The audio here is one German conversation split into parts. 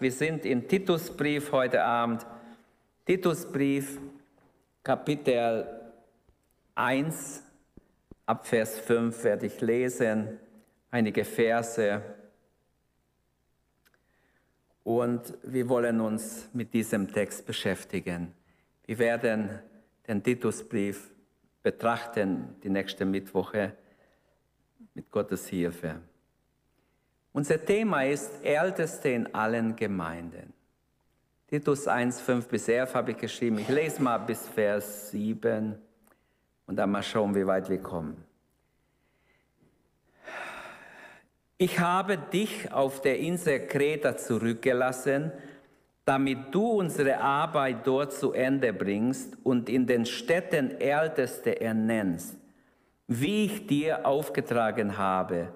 Wir sind in Titusbrief heute Abend. Titusbrief, Kapitel 1, ab Vers 5 werde ich lesen, einige Verse. Und wir wollen uns mit diesem Text beschäftigen. Wir werden den Titusbrief betrachten die nächste Mittwoche mit Gottes Hilfe. Unser Thema ist Älteste in allen Gemeinden. Titus 1, 5 bis 11 habe ich geschrieben. Ich lese mal bis Vers 7 und dann mal schauen, wie weit wir kommen. Ich habe dich auf der Insel Kreta zurückgelassen, damit du unsere Arbeit dort zu Ende bringst und in den Städten Älteste ernennst, wie ich dir aufgetragen habe.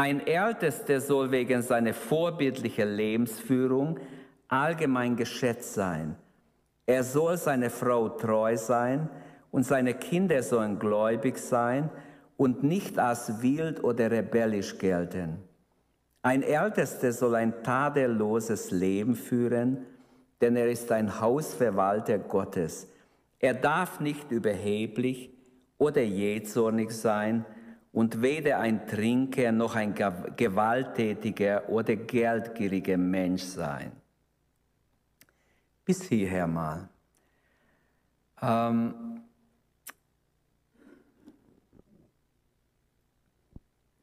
Ein Ältester soll wegen seiner vorbildlichen Lebensführung allgemein geschätzt sein. Er soll seiner Frau treu sein und seine Kinder sollen gläubig sein und nicht als wild oder rebellisch gelten. Ein Ältester soll ein tadelloses Leben führen, denn er ist ein Hausverwalter Gottes. Er darf nicht überheblich oder jähzornig sein und weder ein Trinker noch ein gewalttätiger oder geldgieriger Mensch sein. Bis hierher mal. Ähm,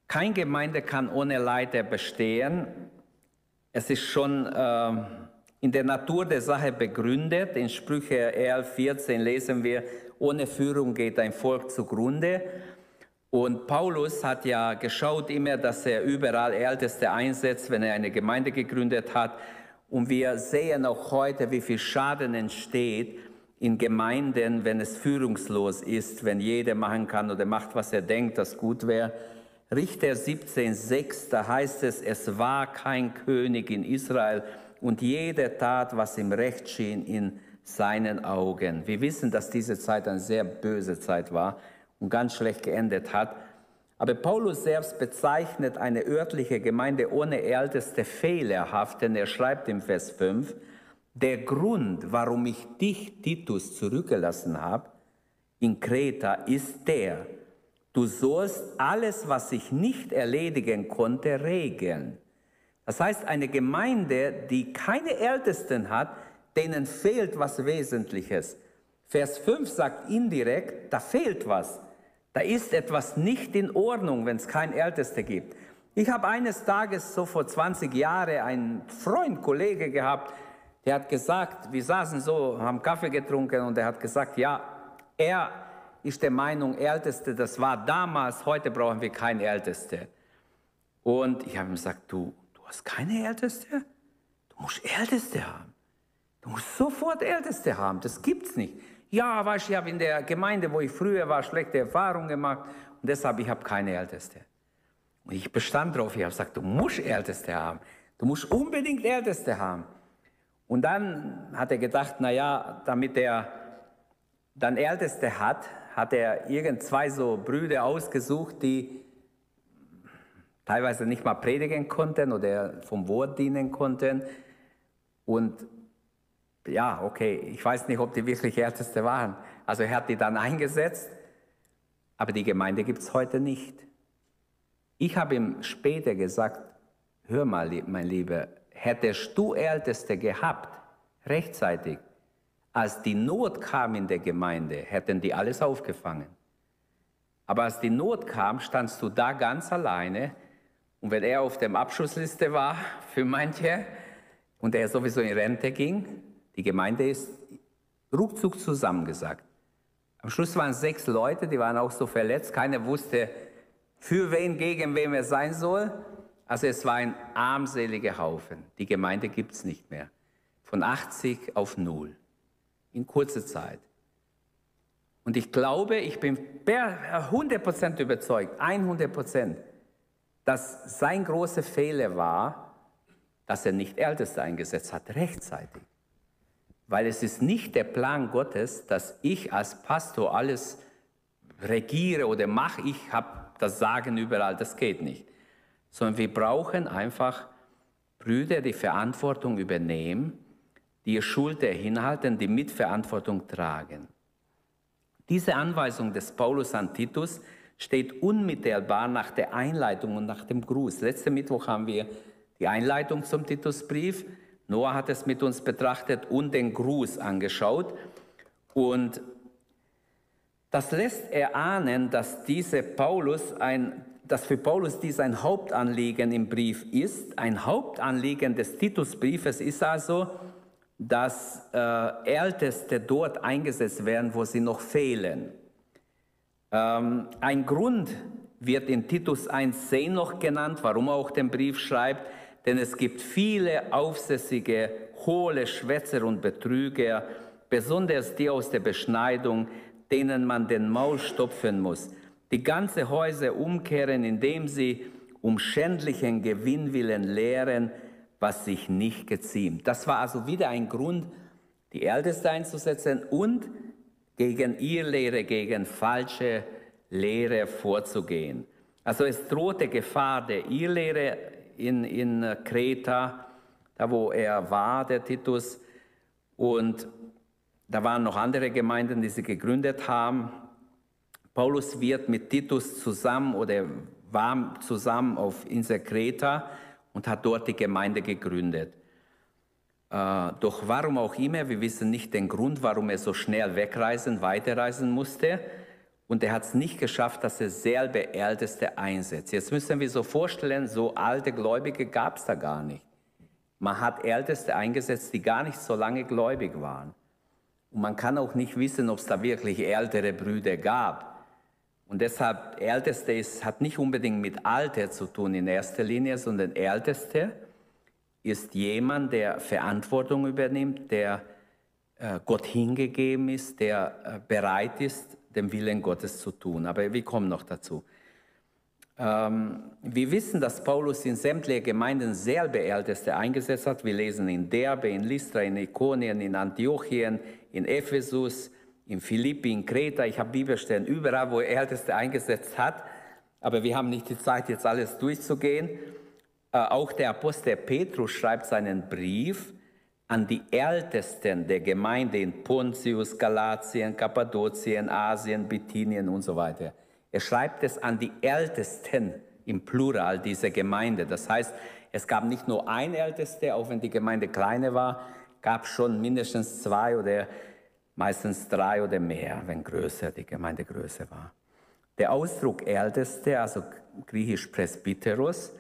Kein Gemeinde kann ohne Leiter bestehen. Es ist schon äh, in der Natur der Sache begründet. In Sprüche 11, 14 lesen wir, ohne Führung geht ein Volk zugrunde. Und Paulus hat ja geschaut immer, dass er überall Älteste einsetzt, wenn er eine Gemeinde gegründet hat. Und wir sehen auch heute, wie viel Schaden entsteht in Gemeinden, wenn es führungslos ist, wenn jeder machen kann oder macht, was er denkt, das gut wäre. Richter 17,6, da heißt es, es war kein König in Israel und jeder tat, was ihm recht schien in seinen Augen. Wir wissen, dass diese Zeit eine sehr böse Zeit war und ganz schlecht geendet hat. Aber Paulus selbst bezeichnet eine örtliche Gemeinde ohne Älteste fehlerhaft, denn er schreibt im Vers 5, der Grund, warum ich dich, Titus, zurückgelassen habe in Kreta, ist der, Du sollst alles, was ich nicht erledigen konnte, regeln. Das heißt, eine Gemeinde, die keine Ältesten hat, denen fehlt was Wesentliches. Vers 5 sagt indirekt, da fehlt was. Da ist etwas nicht in Ordnung, wenn es kein Älteste gibt. Ich habe eines Tages, so vor 20 Jahren, einen Freund, Kollege gehabt, der hat gesagt, wir saßen so, haben Kaffee getrunken und er hat gesagt, ja, er ist der Meinung, Älteste, das war damals, heute brauchen wir keinen Älteste. Und ich habe ihm gesagt, du, du hast keine Älteste? Du musst Älteste haben. Du musst sofort Älteste haben, das gibt's nicht. Ja, weißt du, ich habe in der Gemeinde, wo ich früher war, schlechte Erfahrungen gemacht und deshalb, ich habe keine Älteste. Und ich bestand darauf, ich habe gesagt, du musst Älteste haben. Du musst unbedingt Älteste haben. Und dann hat er gedacht, na ja, damit er dann Älteste hat, hat er irgend zwei so Brüder ausgesucht, die teilweise nicht mal predigen konnten oder vom Wort dienen konnten. Und ja, okay, ich weiß nicht, ob die wirklich Älteste waren. Also er hat die dann eingesetzt, aber die Gemeinde gibt es heute nicht. Ich habe ihm später gesagt, hör mal, mein Lieber, hättest du Älteste gehabt, rechtzeitig, als die Not kam in der Gemeinde, hätten die alles aufgefangen. Aber als die Not kam, standst du da ganz alleine. Und wenn er auf der Abschlussliste war für manche und er sowieso in Rente ging, die Gemeinde ist ruckzuck zusammengesagt. Am Schluss waren sechs Leute, die waren auch so verletzt. Keiner wusste, für wen, gegen wen er sein soll. Also es war ein armseliger Haufen. Die Gemeinde gibt es nicht mehr. Von 80 auf null in kurzer Zeit. Und ich glaube, ich bin 100% überzeugt, 100%, dass sein großer Fehler war, dass er nicht Älteste eingesetzt hat, rechtzeitig. Weil es ist nicht der Plan Gottes, dass ich als Pastor alles regiere oder mache, ich habe das Sagen überall, das geht nicht. Sondern wir brauchen einfach Brüder die Verantwortung übernehmen, die ihr Schuld hinhalten, die Mitverantwortung tragen. Diese Anweisung des Paulus an Titus steht unmittelbar nach der Einleitung und nach dem Gruß. Letzten Mittwoch haben wir die Einleitung zum Titusbrief. Noah hat es mit uns betrachtet und den Gruß angeschaut. Und das lässt erahnen, dass diese Paulus ein, dass für Paulus dies ein Hauptanliegen im Brief ist. Ein Hauptanliegen des Titusbriefes ist also, dass äh, Älteste dort eingesetzt werden, wo sie noch fehlen. Ähm, ein Grund wird in Titus 1,10 noch genannt, warum er auch den Brief schreibt, denn es gibt viele aufsässige, hohle Schwätzer und Betrüger, besonders die aus der Beschneidung, denen man den Maul stopfen muss, die ganze Häuser umkehren, indem sie um schändlichen Gewinnwillen lehren, was sich nicht geziemt. Das war also wieder ein Grund, die Älteste einzusetzen und gegen ihr Lehre, gegen falsche Lehre vorzugehen. Also es drohte Gefahr der Irrlehre in, in Kreta, da wo er war, der Titus. Und da waren noch andere Gemeinden, die sie gegründet haben. Paulus wird mit Titus zusammen oder war zusammen auf Insel Kreta und hat dort die Gemeinde gegründet. Äh, doch warum auch immer, wir wissen nicht den Grund, warum er so schnell wegreisen, weiterreisen musste. Und er hat es nicht geschafft, dass er selber Älteste einsetzt. Jetzt müssen wir so vorstellen, so alte Gläubige gab es da gar nicht. Man hat Älteste eingesetzt, die gar nicht so lange gläubig waren. Und man kann auch nicht wissen, ob es da wirklich ältere Brüder gab. Und deshalb, Älteste ist, hat nicht unbedingt mit Alter zu tun in erster Linie, sondern Älteste ist jemand, der Verantwortung übernimmt, der äh, Gott hingegeben ist, der äh, bereit ist, den Willen Gottes zu tun. Aber wir kommen noch dazu. Ähm, wir wissen, dass Paulus in sämtliche Gemeinden selber Älteste eingesetzt hat. Wir lesen in Derbe, in Lystra, in Ikonien, in Antiochien, in Ephesus, in Philippi, in Kreta, ich habe Bibelstellen überall, wo er Älteste eingesetzt hat, aber wir haben nicht die Zeit, jetzt alles durchzugehen. Äh, auch der Apostel Petrus schreibt seinen Brief an die Ältesten der Gemeinde in Pontius, Galatien, Kappadokien, Asien, Bithynien und so weiter. Er schreibt es an die Ältesten im Plural dieser Gemeinde. Das heißt, es gab nicht nur ein Älteste, auch wenn die Gemeinde kleine war, gab schon mindestens zwei oder meistens drei oder mehr, wenn größer, die Gemeinde größer war. Der Ausdruck Älteste, also griechisch Presbyteros,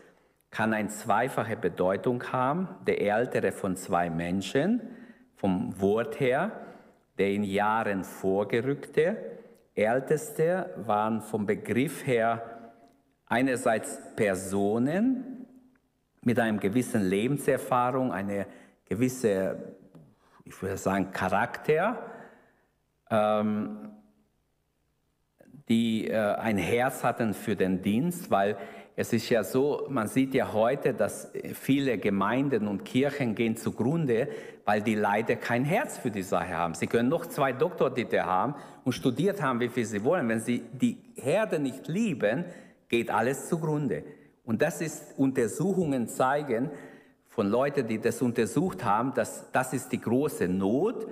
kann eine zweifache Bedeutung haben. Der Ältere von zwei Menschen, vom Wort her, der in Jahren vorgerückte. Älteste waren vom Begriff her einerseits Personen mit einem gewissen Lebenserfahrung, eine gewisse, ich würde sagen, Charakter, ähm, die äh, ein Herz hatten für den Dienst, weil es ist ja so, man sieht ja heute, dass viele Gemeinden und Kirchen gehen zugrunde, weil die leider kein Herz für die Sache haben. Sie können noch zwei Doktortitel haben und studiert haben, wie viel sie wollen. Wenn sie die Herde nicht lieben, geht alles zugrunde. Und das ist, Untersuchungen zeigen von Leuten, die das untersucht haben, dass das ist die große Not.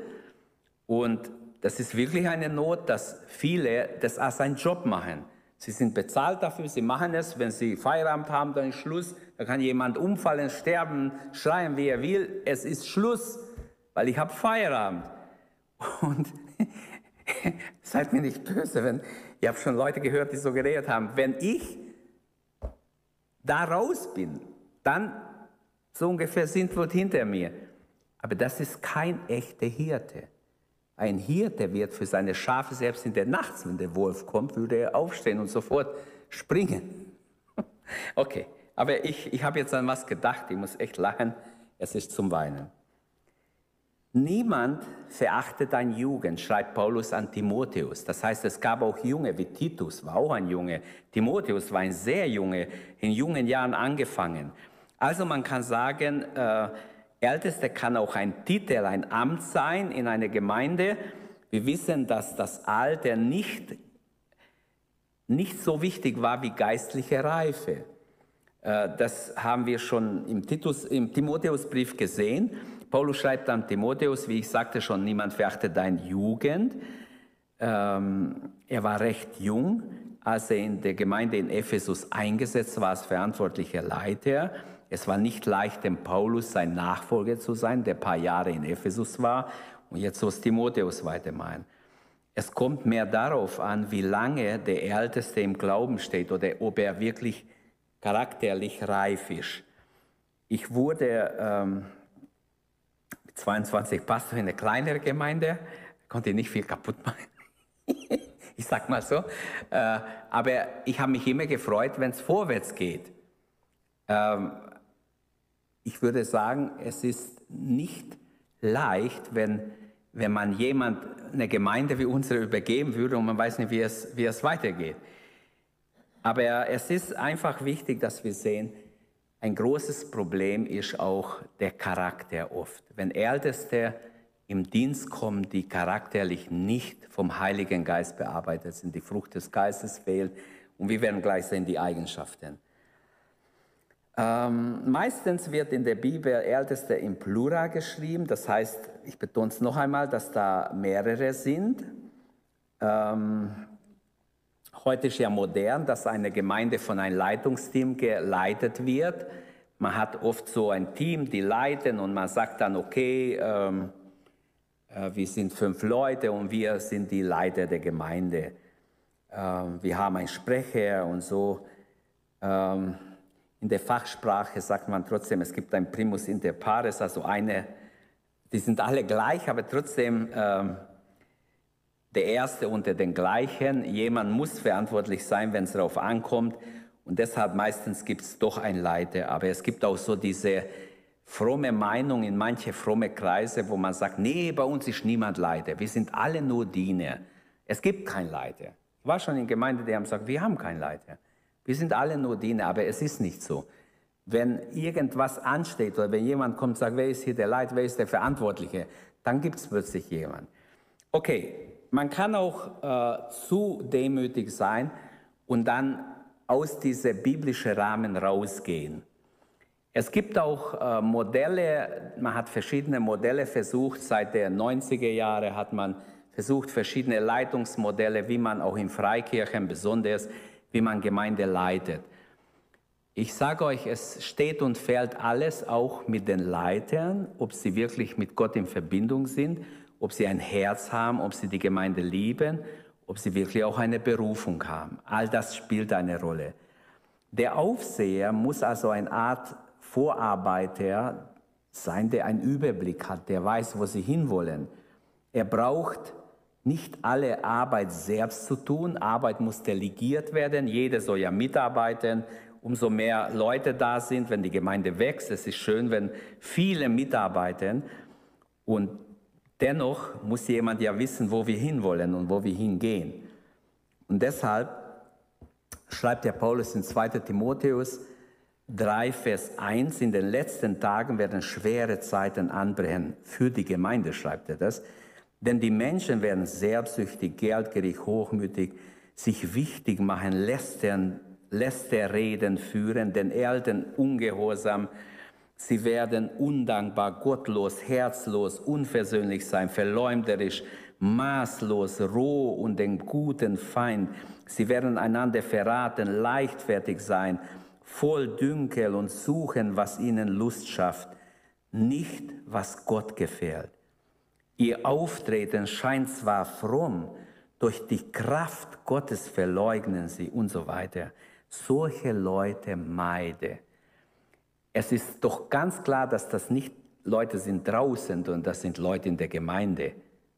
Und das ist wirklich eine Not, dass viele das als einen Job machen. Sie sind bezahlt dafür, sie machen es. Wenn sie Feierabend haben, dann ist Schluss. Da kann jemand umfallen, sterben, schreien, wie er will. Es ist Schluss, weil ich habe Feierabend. Und seid mir nicht böse, wenn ich habe schon Leute gehört, die so geredet haben. Wenn ich da raus bin, dann so ungefähr sind wir hinter mir. Aber das ist kein echter Hirte. Ein Hirte wird für seine Schafe, selbst in der Nacht, wenn der Wolf kommt, würde er aufstehen und sofort springen. Okay, aber ich, ich habe jetzt an was gedacht, ich muss echt lachen, es ist zum Weinen. Niemand verachtet ein Jugend, schreibt Paulus an Timotheus. Das heißt, es gab auch Junge, wie Titus war auch ein Junge. Timotheus war ein sehr Junge, in jungen Jahren angefangen. Also man kann sagen, äh, Älteste kann auch ein Titel, ein Amt sein in einer Gemeinde. Wir wissen, dass das Alter nicht, nicht so wichtig war wie geistliche Reife. Äh, das haben wir schon im, Titus, im Timotheusbrief gesehen. Paulus schreibt an Timotheus, wie ich sagte schon, niemand verachte deine Jugend. Ähm, er war recht jung, als er in der Gemeinde in Ephesus eingesetzt war als verantwortlicher Leiter. Es war nicht leicht, dem Paulus sein Nachfolger zu sein, der ein paar Jahre in Ephesus war und jetzt muss Timotheus weitermachen. Es kommt mehr darauf an, wie lange der Älteste im Glauben steht oder ob er wirklich charakterlich reif ist. Ich wurde ähm, 22 Pastor in einer kleineren Gemeinde, konnte nicht viel kaputt machen. ich sag mal so. Äh, aber ich habe mich immer gefreut, wenn es vorwärts geht. Ähm, ich würde sagen, es ist nicht leicht, wenn, wenn man jemand eine Gemeinde wie unsere übergeben würde und man weiß nicht, wie es, wie es weitergeht. Aber es ist einfach wichtig, dass wir sehen, ein großes Problem ist auch der Charakter oft. Wenn Älteste im Dienst kommen, die charakterlich nicht vom Heiligen Geist bearbeitet sind, die Frucht des Geistes fehlt und wir werden gleich sehen die Eigenschaften. Ähm, meistens wird in der Bibel Älteste im Plural geschrieben, das heißt, ich betone es noch einmal, dass da mehrere sind. Ähm, Heute ist ja modern, dass eine Gemeinde von einem Leitungsteam geleitet wird. Man hat oft so ein Team, die leiten und man sagt dann, okay, ähm, äh, wir sind fünf Leute und wir sind die Leiter der Gemeinde. Ähm, wir haben einen Sprecher und so. In der Fachsprache sagt man trotzdem, es gibt ein Primus inter pares, also eine, die sind alle gleich, aber trotzdem ähm, der Erste unter den gleichen. Jemand muss verantwortlich sein, wenn es darauf ankommt. Und deshalb meistens gibt es doch einen Leiter. Aber es gibt auch so diese fromme Meinung in manche fromme Kreise, wo man sagt, nee, bei uns ist niemand Leiter. Wir sind alle nur Diener. Es gibt keinen Leiter. Ich war schon in Gemeinden, die haben gesagt, wir haben keinen Leiter. Wir sind alle nur Diener, aber es ist nicht so. Wenn irgendwas ansteht oder wenn jemand kommt und sagt, wer ist hier der Leiter, wer ist der Verantwortliche, dann gibt es plötzlich jemand. Okay, man kann auch äh, zu demütig sein und dann aus diesem biblischen Rahmen rausgehen. Es gibt auch äh, Modelle, man hat verschiedene Modelle versucht, seit den 90er Jahren hat man versucht, verschiedene Leitungsmodelle, wie man auch in Freikirchen besonders, wie man Gemeinde leitet. Ich sage euch, es steht und fällt alles auch mit den Leitern, ob sie wirklich mit Gott in Verbindung sind ob sie ein Herz haben, ob sie die Gemeinde lieben, ob sie wirklich auch eine Berufung haben. All das spielt eine Rolle. Der Aufseher muss also eine Art Vorarbeiter sein, der einen Überblick hat, der weiß, wo sie hinwollen. Er braucht nicht alle Arbeit selbst zu tun. Arbeit muss delegiert werden. Jeder soll ja mitarbeiten. Umso mehr Leute da sind, wenn die Gemeinde wächst. Es ist schön, wenn viele mitarbeiten. Und Dennoch muss jemand ja wissen, wo wir hinwollen und wo wir hingehen. Und deshalb schreibt der Paulus in 2 Timotheus 3, Vers 1, in den letzten Tagen werden schwere Zeiten anbrechen. Für die Gemeinde schreibt er das. Denn die Menschen werden selbstsüchtig, geldgierig, hochmütig, sich wichtig machen, lästern, Lästerreden führen, den Eltern ungehorsam, Sie werden undankbar, gottlos, herzlos, unversöhnlich sein, verleumderisch, maßlos, roh und den guten Feind. Sie werden einander verraten, leichtfertig sein, voll Dünkel und suchen, was ihnen Lust schafft, nicht was Gott gefällt. Ihr Auftreten scheint zwar fromm, durch die Kraft Gottes verleugnen sie und so weiter. Solche Leute meide. Es ist doch ganz klar, dass das nicht Leute sind draußen und das sind Leute in der Gemeinde.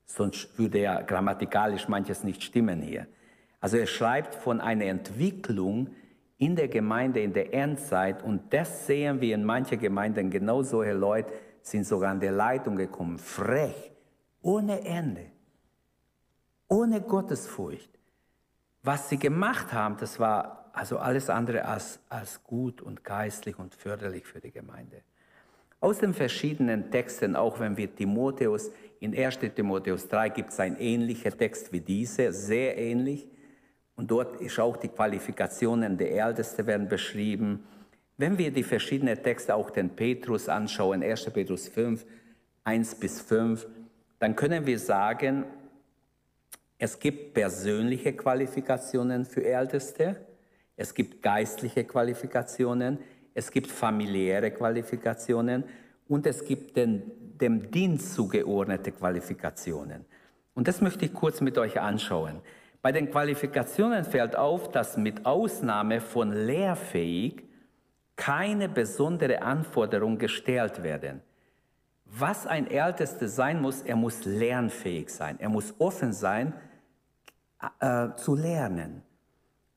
Sonst würde ja grammatikalisch manches nicht stimmen hier. Also er schreibt von einer Entwicklung in der Gemeinde in der Endzeit und das sehen wir in manchen Gemeinden. Genau solche Leute sind sogar an der Leitung gekommen. Frech, ohne Ende, ohne Gottesfurcht. Was sie gemacht haben, das war also alles andere als, als gut und geistlich und förderlich für die Gemeinde. Aus den verschiedenen Texten, auch wenn wir Timotheus, in 1 Timotheus 3 gibt es einen ähnlichen Text wie diese, sehr ähnlich. Und dort ist auch die Qualifikationen der Ältesten werden beschrieben, Wenn wir die verschiedenen Texte, auch den Petrus anschauen, 1. Petrus 5, 1 bis 5, dann können wir sagen, es gibt persönliche Qualifikationen für Älteste, es gibt geistliche Qualifikationen, es gibt familiäre Qualifikationen und es gibt den, dem Dienst zugeordnete Qualifikationen. Und das möchte ich kurz mit euch anschauen. Bei den Qualifikationen fällt auf, dass mit Ausnahme von lehrfähig keine besondere Anforderung gestellt werden. Was ein Ältester sein muss, er muss lernfähig sein. Er muss offen sein, äh, zu lernen.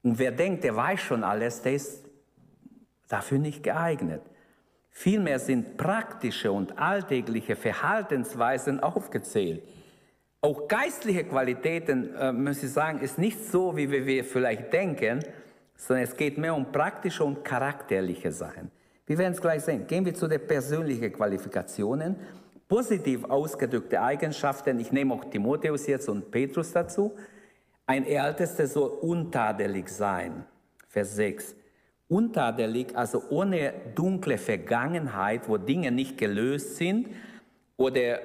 Und wer denkt, der weiß schon alles, der ist dafür nicht geeignet. Vielmehr sind praktische und alltägliche Verhaltensweisen aufgezählt. Auch geistliche Qualitäten, äh, muss ich sagen, ist nicht so, wie wir vielleicht denken, sondern es geht mehr um praktische und charakterliche Sachen. Wir werden es gleich sehen. Gehen wir zu den persönlichen Qualifikationen. Positiv ausgedrückte Eigenschaften, ich nehme auch Timotheus jetzt und Petrus dazu. Ein Ältester soll untadelig sein. Vers 6. Untadelig, also ohne dunkle Vergangenheit, wo Dinge nicht gelöst sind oder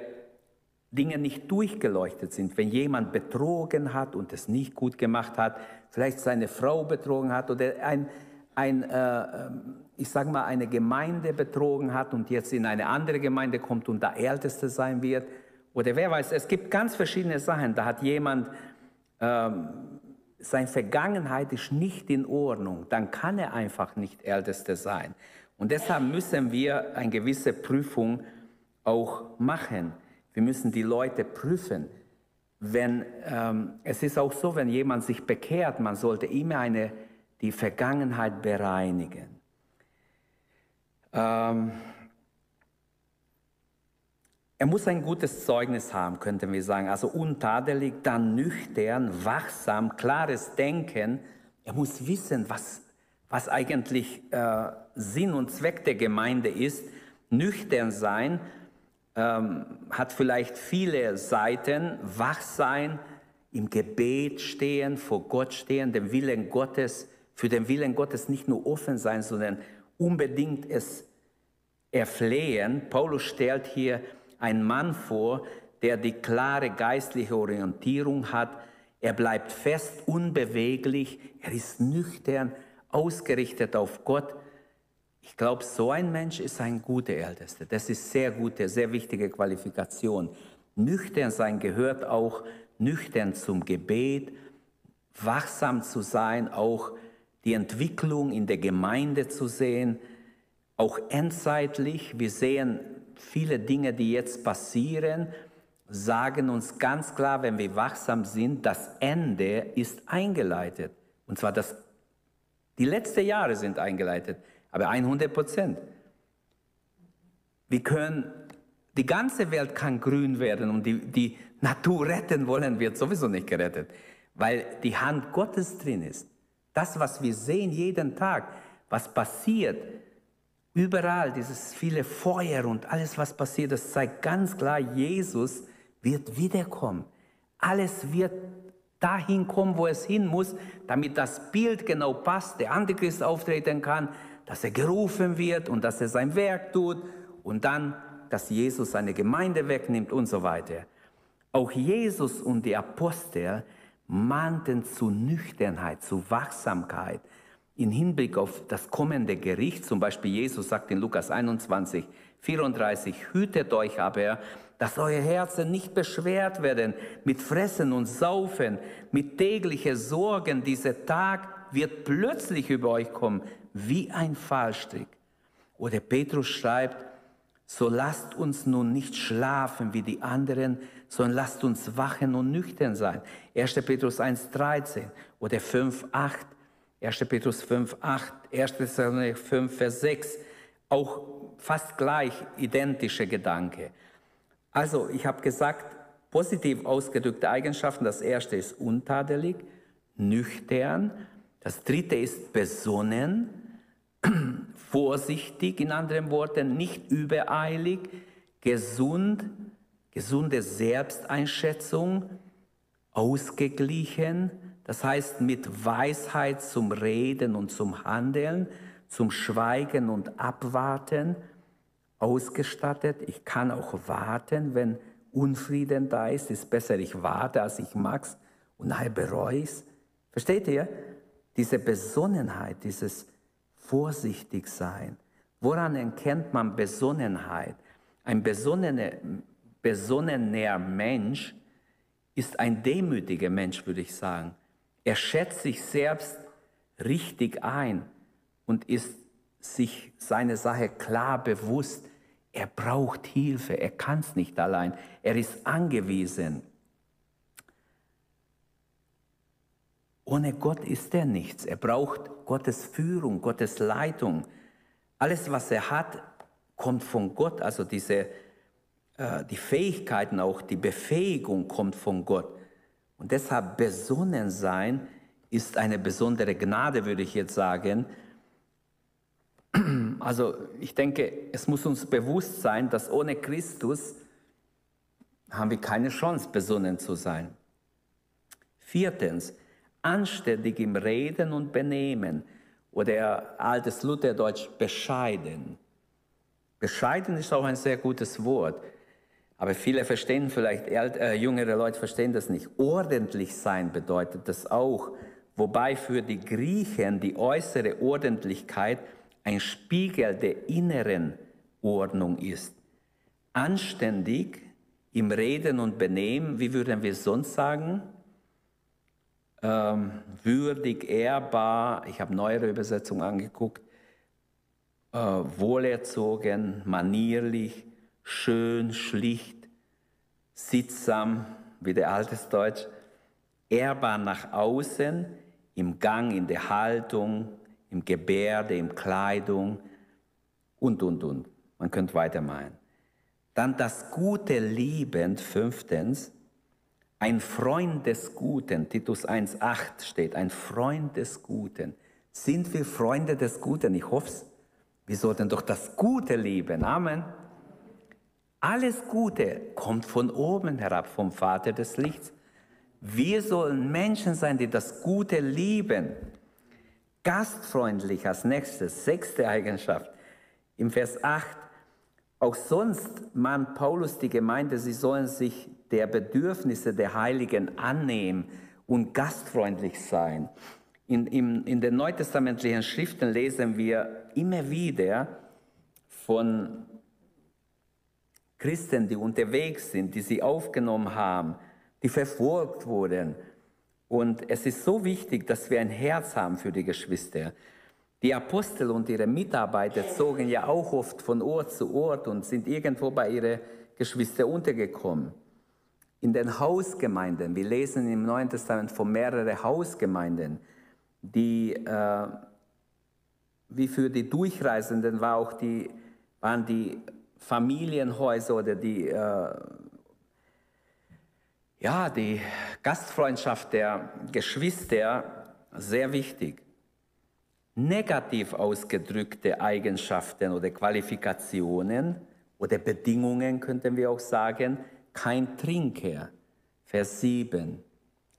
Dinge nicht durchgeleuchtet sind. Wenn jemand betrogen hat und es nicht gut gemacht hat, vielleicht seine Frau betrogen hat oder ein, ein äh, ähm, ich sage mal, eine Gemeinde betrogen hat und jetzt in eine andere Gemeinde kommt und da Älteste sein wird. Oder wer weiß, es gibt ganz verschiedene Sachen. Da hat jemand, ähm, seine Vergangenheit ist nicht in Ordnung. Dann kann er einfach nicht Älteste sein. Und deshalb müssen wir eine gewisse Prüfung auch machen. Wir müssen die Leute prüfen. Wenn, ähm, es ist auch so, wenn jemand sich bekehrt, man sollte immer eine, die Vergangenheit bereinigen. Ähm, er muss ein gutes Zeugnis haben, könnten wir sagen. Also untadelig, dann nüchtern, wachsam, klares Denken. Er muss wissen, was, was eigentlich äh, Sinn und Zweck der Gemeinde ist. Nüchtern sein ähm, hat vielleicht viele Seiten. Wach sein, im Gebet stehen, vor Gott stehen, dem Willen Gottes, für den Willen Gottes nicht nur offen sein, sondern unbedingt es erflehen. Paulus stellt hier einen Mann vor, der die klare geistliche Orientierung hat. Er bleibt fest, unbeweglich, er ist nüchtern, ausgerichtet auf Gott. Ich glaube, so ein Mensch ist ein guter Ältester. Das ist sehr gute, sehr wichtige Qualifikation. Nüchtern sein gehört auch nüchtern zum Gebet, wachsam zu sein, auch die Entwicklung in der Gemeinde zu sehen, auch endzeitlich. Wir sehen viele Dinge, die jetzt passieren, sagen uns ganz klar, wenn wir wachsam sind, das Ende ist eingeleitet. Und zwar das, die letzten Jahre sind eingeleitet, aber 100 Prozent. Wir können, die ganze Welt kann grün werden und die, die Natur retten wollen, wird sowieso nicht gerettet, weil die Hand Gottes drin ist. Das, was wir sehen jeden Tag, was passiert, überall dieses viele Feuer und alles, was passiert, das zeigt ganz klar, Jesus wird wiederkommen. Alles wird dahin kommen, wo es hin muss, damit das Bild genau passt, der Antichrist auftreten kann, dass er gerufen wird und dass er sein Werk tut und dann, dass Jesus seine Gemeinde wegnimmt und so weiter. Auch Jesus und die Apostel mahnten zu Nüchternheit, zu Wachsamkeit in Hinblick auf das kommende Gericht. Zum Beispiel Jesus sagt in Lukas 21, 34, hütet euch aber, dass eure Herzen nicht beschwert werden mit Fressen und Saufen, mit täglichen Sorgen. Dieser Tag wird plötzlich über euch kommen, wie ein Fallstrick. Oder Petrus schreibt, so lasst uns nun nicht schlafen wie die anderen, sondern lasst uns wachen und nüchtern sein. 1. Petrus 1,13 oder 5,8, 1. Petrus 5,8, 1. Thessalonicher 5, Vers 6, auch fast gleich identische Gedanke. Also, ich habe gesagt, positiv ausgedrückte Eigenschaften. Das erste ist untadelig, nüchtern. Das dritte ist besonnen, vorsichtig, in anderen Worten, nicht übereilig, gesund, gesunde Selbsteinschätzung, ausgeglichen, das heißt mit Weisheit zum Reden und zum Handeln, zum Schweigen und Abwarten ausgestattet. Ich kann auch warten, wenn Unfrieden da ist. Ist besser, ich warte, als ich mag's und nachher bereue ich's. Versteht ihr? Diese Besonnenheit, dieses Vorsichtigsein. Woran erkennt man Besonnenheit? Ein besonnener, besonnener Mensch ist ein demütiger Mensch, würde ich sagen. Er schätzt sich selbst richtig ein und ist sich seine Sache klar bewusst. Er braucht Hilfe, er kann es nicht allein, er ist angewiesen. Ohne Gott ist er nichts. Er braucht Gottes Führung, Gottes Leitung. Alles, was er hat, kommt von Gott. Also diese, die Fähigkeiten, auch die Befähigung kommt von Gott. Und deshalb besonnen sein ist eine besondere Gnade, würde ich jetzt sagen. Also ich denke, es muss uns bewusst sein, dass ohne Christus haben wir keine Chance, besonnen zu sein. Viertens, anständig im Reden und Benehmen oder altes Lutherdeutsch bescheiden. Bescheiden ist auch ein sehr gutes Wort, aber viele verstehen vielleicht, äh, jüngere Leute verstehen das nicht. Ordentlich sein bedeutet das auch, wobei für die Griechen die äußere Ordentlichkeit ein Spiegel der inneren Ordnung ist. Anständig im Reden und Benehmen, wie würden wir sonst sagen? ähm, würdig, ehrbar, ich habe neuere Übersetzungen angeguckt, äh, wohlerzogen, manierlich, schön, schlicht, sittsam, wie der altes Deutsch, ehrbar nach außen, im Gang, in der Haltung, im Gebärde, im Kleidung und, und, und. Man könnte weitermachen. Dann das Gute liebend, fünftens, ein Freund des Guten, Titus 1.8 steht, ein Freund des Guten. Sind wir Freunde des Guten? Ich hoffe es. Wir sollten doch das Gute lieben. Amen. Alles Gute kommt von oben herab, vom Vater des Lichts. Wir sollen Menschen sein, die das Gute lieben. Gastfreundlich als nächstes, sechste Eigenschaft. Im Vers 8, auch sonst mahnt Paulus die Gemeinde, sie sollen sich der Bedürfnisse der Heiligen annehmen und gastfreundlich sein. In, in, in den neutestamentlichen Schriften lesen wir immer wieder von Christen, die unterwegs sind, die sie aufgenommen haben, die verfolgt wurden. Und es ist so wichtig, dass wir ein Herz haben für die Geschwister. Die Apostel und ihre Mitarbeiter zogen ja auch oft von Ort zu Ort und sind irgendwo bei ihren Geschwistern untergekommen in den Hausgemeinden. Wir lesen im Neuen Testament von mehreren Hausgemeinden, die äh, wie für die Durchreisenden war auch die, waren die Familienhäuser oder die, äh, ja, die Gastfreundschaft der Geschwister sehr wichtig. Negativ ausgedrückte Eigenschaften oder Qualifikationen oder Bedingungen könnten wir auch sagen, kein Trinker. Vers 7.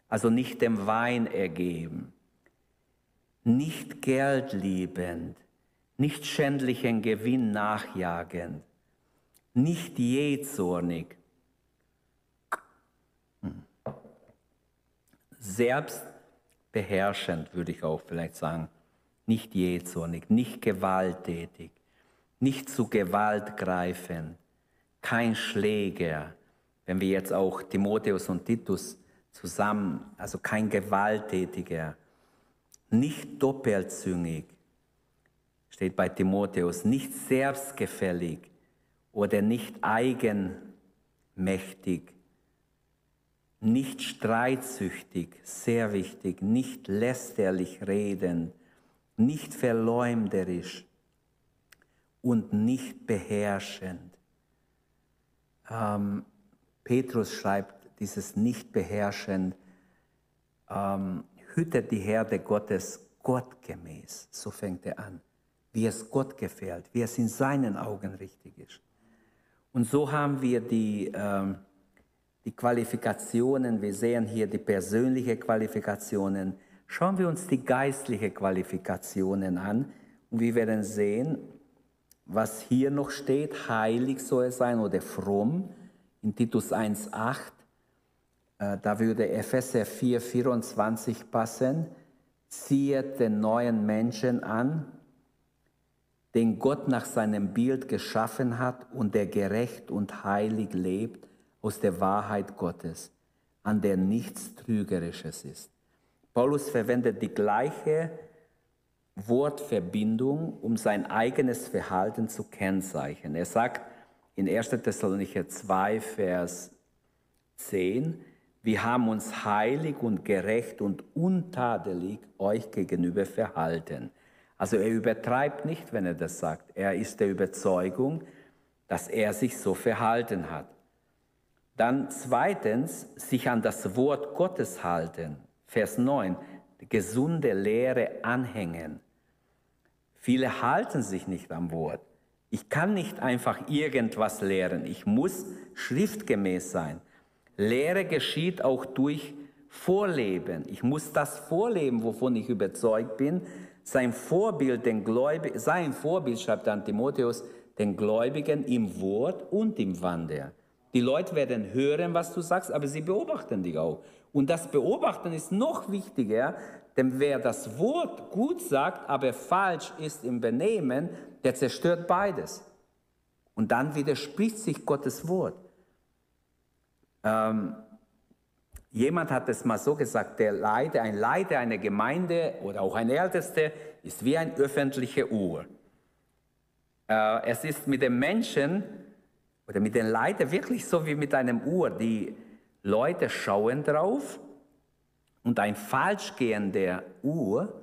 Also nicht dem Wein ergeben, nicht geldliebend, nicht schändlichen Gewinn nachjagend, nicht jähzornig, hm. selbstbeherrschend würde ich auch vielleicht sagen, nicht jähzornig, nicht gewalttätig, nicht zu Gewalt greifen, kein Schläger, wenn wir jetzt auch Timotheus und Titus zusammen, also kein Gewalttätiger, nicht doppelzüngig, steht bei Timotheus, nicht selbstgefällig oder nicht eigenmächtig, nicht streitsüchtig, sehr wichtig, nicht lästerlich reden, nicht verleumderisch und nicht beherrschend. Ähm, Petrus schreibt dieses Nicht-Beherrschen, ähm, hütet die Herde Gottes gottgemäß. So fängt er an. Wie es Gott gefällt, wie es in seinen Augen richtig ist. Und so haben wir die, ähm, die Qualifikationen, wir sehen hier die persönlichen Qualifikationen. Schauen wir uns die geistlichen Qualifikationen an Und wir werden sehen, was hier noch steht, heilig soll er sein oder fromm, in Titus 1,8, äh, da würde Epheser 4,24 passen, zieht den neuen Menschen an, den Gott nach seinem Bild geschaffen hat und der gerecht und heilig lebt aus der Wahrheit Gottes, an der nichts Trügerisches ist. Paulus verwendet die gleiche Wortverbindung, um sein eigenes Verhalten zu kennzeichnen. Er sagt in 1. Thessalonicher 2, Vers 10, wir haben uns heilig und gerecht und untadelig euch gegenüber verhalten. Also er übertreibt nicht, wenn er das sagt. Er ist der Überzeugung, dass er sich so verhalten hat. Dann zweitens, sich an das Wort Gottes halten. Vers 9, gesunde Lehre anhängen. Viele halten sich nicht am Wort. Ich kann nicht einfach irgendwas lehren. Ich muss schriftgemäß sein. Lehre geschieht auch durch Vorleben. Ich muss das vorleben, wovon ich überzeugt bin. Sein Vorbild, den Gläubigen, sein Vorbild, schreibt dann Timotheus, den Gläubigen im Wort und im Wandel. Die Leute werden hören, was du sagst, aber sie beobachten dich auch. Und das Beobachten ist noch wichtiger, denn wer das Wort gut sagt, aber falsch ist im Benehmen, der zerstört beides. Und dann widerspricht sich Gottes Wort. Ähm, jemand hat es mal so gesagt, der Leiter, ein Leiter einer Gemeinde oder auch ein Ältester ist wie eine öffentliche Uhr. Äh, es ist mit dem Menschen oder mit den Leiter wirklich so wie mit einem Uhr. Die Leute schauen drauf und ein falschgehender Uhr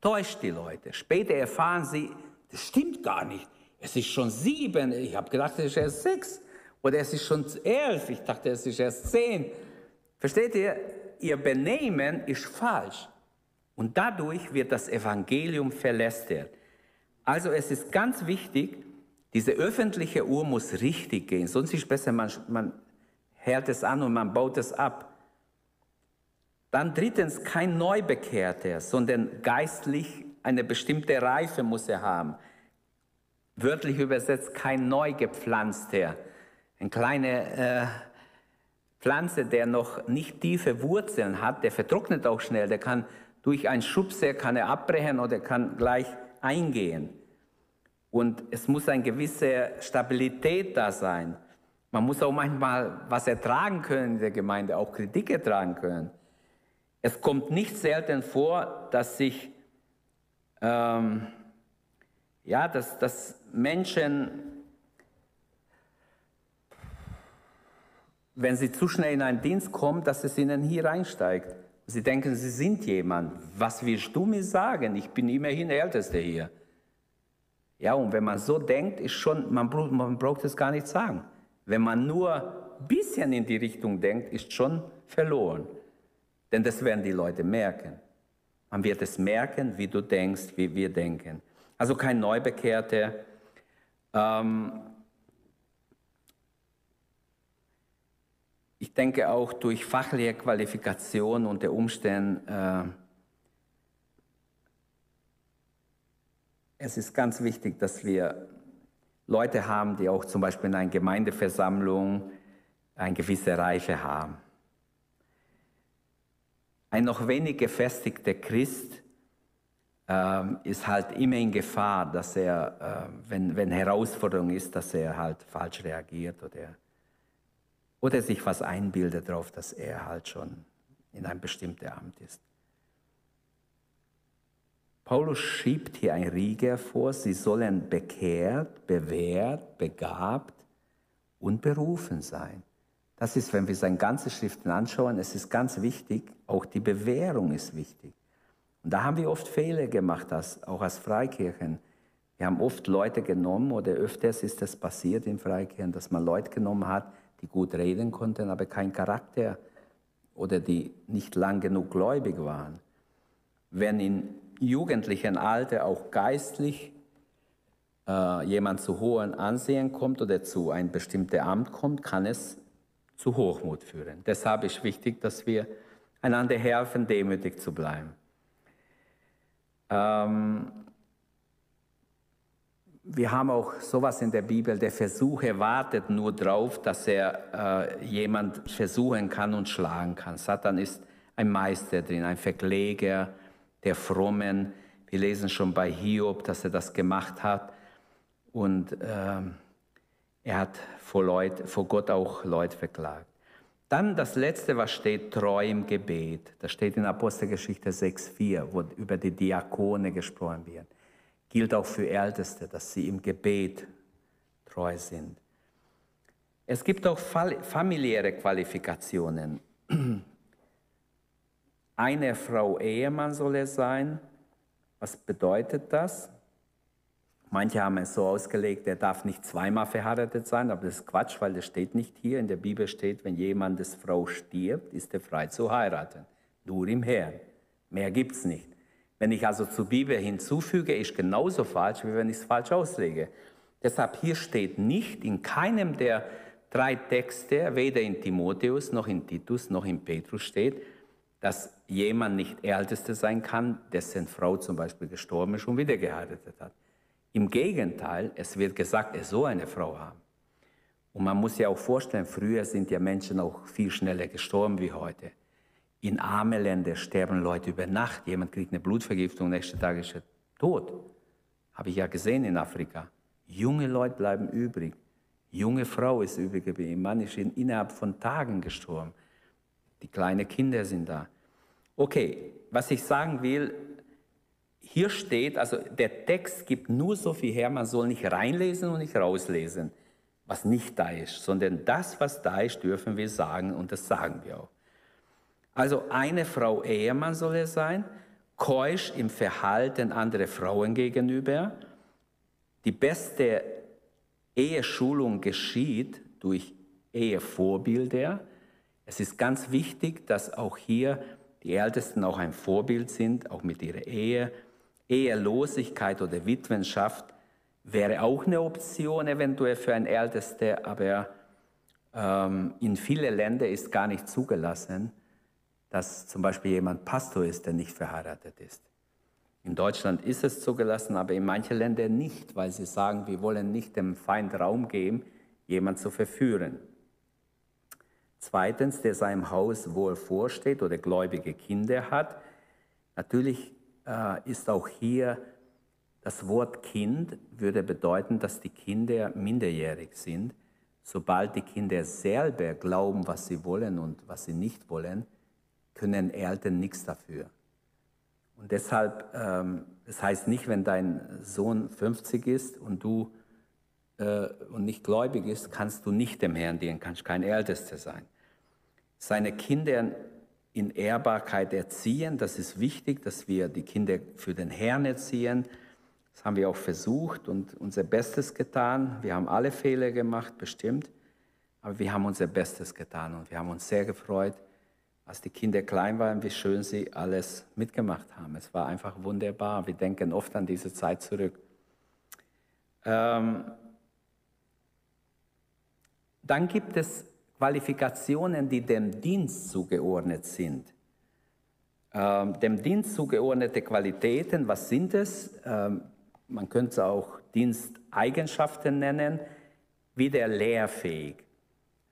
täuscht die Leute. Später erfahren sie, das stimmt gar nicht. Es ist schon sieben. Ich habe gedacht, es ist erst sechs. Oder es ist schon elf. Ich dachte, es ist erst zehn. Versteht ihr? Ihr Benehmen ist falsch. Und dadurch wird das Evangelium verlästert. Also es ist ganz wichtig, diese öffentliche Uhr muss richtig gehen. Sonst ist es besser, man, man hält es an und man baut es ab. Dann drittens kein Neubekehrter, sondern geistlich eine bestimmte Reife muss er haben. Wörtlich übersetzt kein Neugepflanzter. Eine kleine äh, Pflanze, der noch nicht tiefe Wurzeln hat, der vertrocknet auch schnell. Der kann durch ein Schubser kann er abbrechen oder kann gleich eingehen. Und es muss eine gewisse Stabilität da sein. Man muss auch manchmal was ertragen können in der Gemeinde, auch Kritik ertragen können. Es kommt nicht selten vor, dass sich, ähm, ja, dass, dass Menschen, wenn sie zu schnell in einen Dienst kommen, dass es ihnen hier reinsteigt. Sie denken, sie sind jemand. Was willst du mir sagen? Ich bin immerhin der Älteste hier. Ja, und wenn man so denkt, ist schon, man, man braucht es gar nicht sagen. Wenn man nur ein bisschen in die Richtung denkt, ist schon verloren. Denn das werden die Leute merken. Man wird es merken, wie du denkst, wie wir denken. Also kein Neubekehrter. Ähm ich denke auch durch fachliche Qualifikation und der Umstände, äh es ist ganz wichtig, dass wir Leute haben, die auch zum Beispiel in einer Gemeindeversammlung eine gewisse Reife haben. Ein noch wenig gefestigter Christ ähm, ist halt immer in Gefahr, dass er, äh, wenn, wenn Herausforderung ist, dass er halt falsch reagiert oder, oder sich was einbildet darauf, dass er halt schon in einem bestimmten Amt ist. Paulus schiebt hier ein Rieger vor, sie sollen bekehrt, bewährt, begabt und berufen sein. Das ist, wenn wir seine ganze Schriften anschauen, es ist ganz wichtig, auch die Bewährung ist wichtig. Und da haben wir oft Fehler gemacht, als, auch als Freikirchen. Wir haben oft Leute genommen oder öfters ist das passiert in Freikirchen, dass man Leute genommen hat, die gut reden konnten, aber kein Charakter oder die nicht lang genug gläubig waren. Wenn in jugendlichen Alter auch geistlich äh, jemand zu hohem Ansehen kommt oder zu einem bestimmten Amt kommt, kann es zu Hochmut führen. Deshalb ist wichtig, dass wir einander helfen, demütig zu bleiben. Ähm, wir haben auch sowas in der Bibel, der Versucher wartet nur darauf, dass er äh, jemand versuchen kann und schlagen kann. Satan ist ein Meister drin, ein Verkläger der Frommen. Wir lesen schon bei Hiob, dass er das gemacht hat. Und äh, er hat vor, Leut, vor Gott auch Leute verklagt. Dann das Letzte, was steht, treu im Gebet. Das steht in Apostelgeschichte 6,4, wo über die Diakone gesprochen wird gilt auch für Älteste, dass sie im Gebet treu sind. Es gibt auch familiäre Qualifikationen. Eine Frau Ehemann soll er sein. Was bedeutet das? Manche haben es so ausgelegt, er darf nicht zweimal verheiratet sein, aber das ist Quatsch, weil das steht nicht hier. In der Bibel steht, wenn jemandes Frau stirbt, ist er frei zu heiraten. Nur im Herrn. Mehr gibt es nicht. Wenn ich also zur Bibel hinzufüge, ist genauso falsch, wie wenn ich es falsch auslege. Deshalb hier steht nicht in keinem der drei Texte, weder in Timotheus noch in Titus noch in Petrus steht, dass jemand nicht Älteste sein kann, dessen Frau zum Beispiel gestorben ist und wieder geheiratet hat. Im Gegenteil, es wird gesagt, er soll eine Frau haben. Und man muss ja auch vorstellen, früher sind ja Menschen auch viel schneller gestorben wie heute. In arme Länder sterben Leute über Nacht. Jemand kriegt eine Blutvergiftung, nächste Tag ist er tot. Habe ich ja gesehen in Afrika. Junge Leute bleiben übrig. Junge Frau ist übrig geblieben. Mann ist innerhalb von Tagen gestorben. Die kleinen Kinder sind da. Okay, was ich sagen will, hier steht, also der Text gibt nur so viel her, man soll nicht reinlesen und nicht rauslesen, was nicht da ist, sondern das, was da ist, dürfen wir sagen und das sagen wir auch. Also eine Frau Ehemann soll er sein, keusch im Verhalten anderer Frauen gegenüber. Die beste Eheschulung geschieht durch Ehevorbilder. Es ist ganz wichtig, dass auch hier die Ältesten auch ein Vorbild sind, auch mit ihrer Ehe. Ehelosigkeit oder Witwenschaft wäre auch eine Option eventuell für ein Ältester, aber ähm, in vielen Ländern ist gar nicht zugelassen dass zum Beispiel jemand Pastor ist, der nicht verheiratet ist. In Deutschland ist es zugelassen, aber in manchen Ländern nicht, weil sie sagen, wir wollen nicht dem Feind Raum geben, jemand zu verführen. Zweitens, der seinem Haus wohl vorsteht oder gläubige Kinder hat. Natürlich äh, ist auch hier das Wort Kind würde bedeuten, dass die Kinder minderjährig sind. Sobald die Kinder selber glauben, was sie wollen und was sie nicht wollen, können Eltern nichts dafür. Und deshalb, ähm, das heißt nicht, wenn dein Sohn 50 ist und du äh, und nicht gläubig ist, kannst du nicht dem Herrn dienen, kannst kein Ältester sein. Seine Kinder in Ehrbarkeit erziehen, das ist wichtig, dass wir die Kinder für den Herrn erziehen. Das haben wir auch versucht und unser Bestes getan. Wir haben alle Fehler gemacht, bestimmt, aber wir haben unser Bestes getan und wir haben uns sehr gefreut, als die Kinder klein waren, wie schön sie alles mitgemacht haben. Es war einfach wunderbar. Wir denken oft an diese Zeit zurück. Ähm, dann gibt es Qualifikationen, die dem Dienst zugeordnet sind. Ähm, dem Dienst zugeordnete Qualitäten, was sind es? Ähm, man könnte auch Diensteigenschaften nennen, wie der lehrfähig.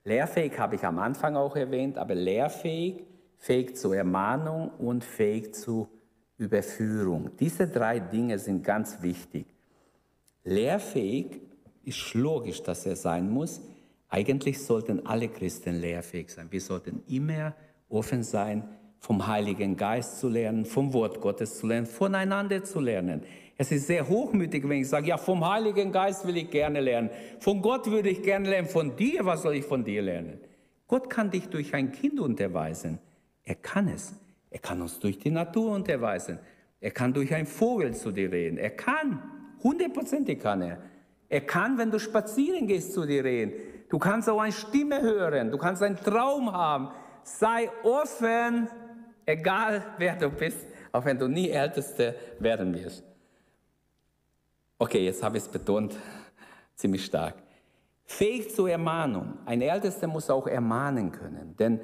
Lehrfähig habe ich am Anfang auch erwähnt, aber lehrfähig, fähig zur Ermahnung und fähig zur Überführung. Diese drei Dinge sind ganz wichtig. Lehrfähig ist logisch, dass er sein muss. Eigentlich sollten alle Christen lehrfähig sein. Wir sollten immer offen sein, vom Heiligen Geist zu lernen, vom Wort Gottes zu lernen, voneinander zu lernen. Es ist sehr hochmütig, wenn ich sage, ja, vom Heiligen Geist will ich gerne lernen. Von Gott würde ich gerne lernen. Von dir, was soll ich von dir lernen? Gott kann dich durch ein Kind unterweisen. Er kann es. Er kann uns durch die Natur unterweisen. Er kann durch einen Vogel zu dir reden. Er kann. Hundertprozentig kann er. Er kann, wenn du spazieren gehst, zu dir reden. Du kannst auch eine Stimme hören. Du kannst einen Traum haben. Sei offen, egal wer du bist, auch wenn du nie Älteste werden wirst. Okay, jetzt habe ich es betont, ziemlich stark. Fähig zur Ermahnung. Ein Ältester muss auch ermahnen können, denn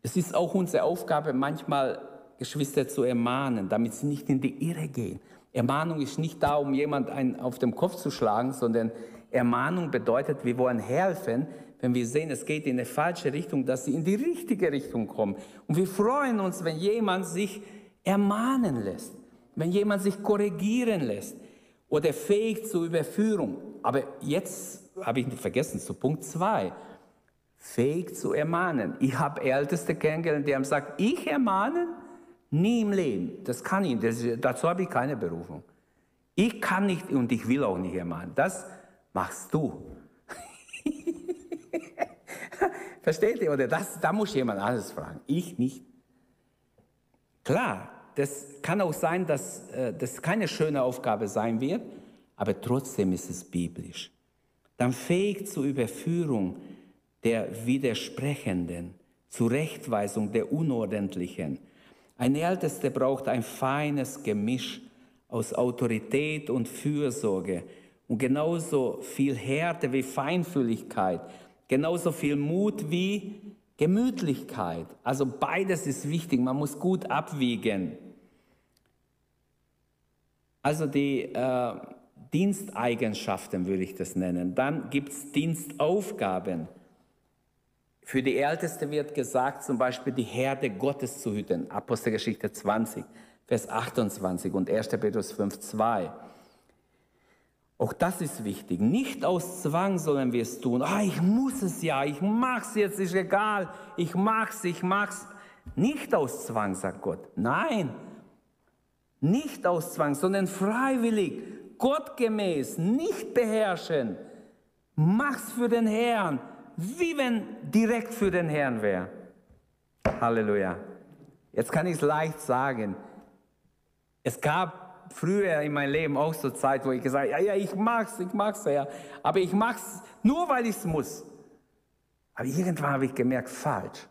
es ist auch unsere Aufgabe, manchmal Geschwister zu ermahnen, damit sie nicht in die Irre gehen, Ermahnung ist nicht da, um jemand einen auf den Kopf zu schlagen, sondern Ermahnung bedeutet, wir wollen helfen, wenn wir sehen, es geht in eine falsche Richtung, dass sie in die richtige Richtung kommen. Und wir freuen uns, wenn jemand sich ermahnen lässt, wenn jemand sich korrigieren lässt oder fähig zur Überführung. Aber jetzt habe ich vergessen, zu Punkt 2, fähig zu ermahnen. Ich habe Älteste kennengelernt, die haben gesagt, ich ermahnen? Nie im Leben. Das kann ich, das, dazu habe ich keine Berufung. Ich kann nicht und ich will auch nicht ermahnen. Das machst du. Versteht ihr? Oder das, da muss jemand alles fragen. Ich nicht. Klar, das kann auch sein, dass äh, das keine schöne Aufgabe sein wird, aber trotzdem ist es biblisch. Dann fähig zur Überführung der Widersprechenden, zur Rechtweisung der Unordentlichen. Ein Ältester braucht ein feines Gemisch aus Autorität und Fürsorge und genauso viel Härte wie Feinfühligkeit, genauso viel Mut wie Gemütlichkeit. Also beides ist wichtig, man muss gut abwiegen. Also die äh, Diensteigenschaften würde ich das nennen. Dann gibt es Dienstaufgaben. Für die Älteste wird gesagt, zum Beispiel die Herde Gottes zu hüten. Apostelgeschichte 20, Vers 28 und 1. Petrus 5, 2. Auch das ist wichtig. Nicht aus Zwang sollen wir es tun. Ah, ich muss es ja, ich mach's jetzt, ist egal. Ich mach's, ich mach's. Nicht aus Zwang, sagt Gott. Nein, nicht aus Zwang, sondern freiwillig, gottgemäß, nicht beherrschen. Mach's für den Herrn, wie wenn direkt für den Herrn wäre. Halleluja. Jetzt kann ich es leicht sagen. Es gab früher in meinem Leben auch so Zeit, wo ich gesagt habe, ja, ja, ich mag's, ich mag's ja, aber ich mag's nur, weil ich es muss. Aber irgendwann habe ich gemerkt, falsch.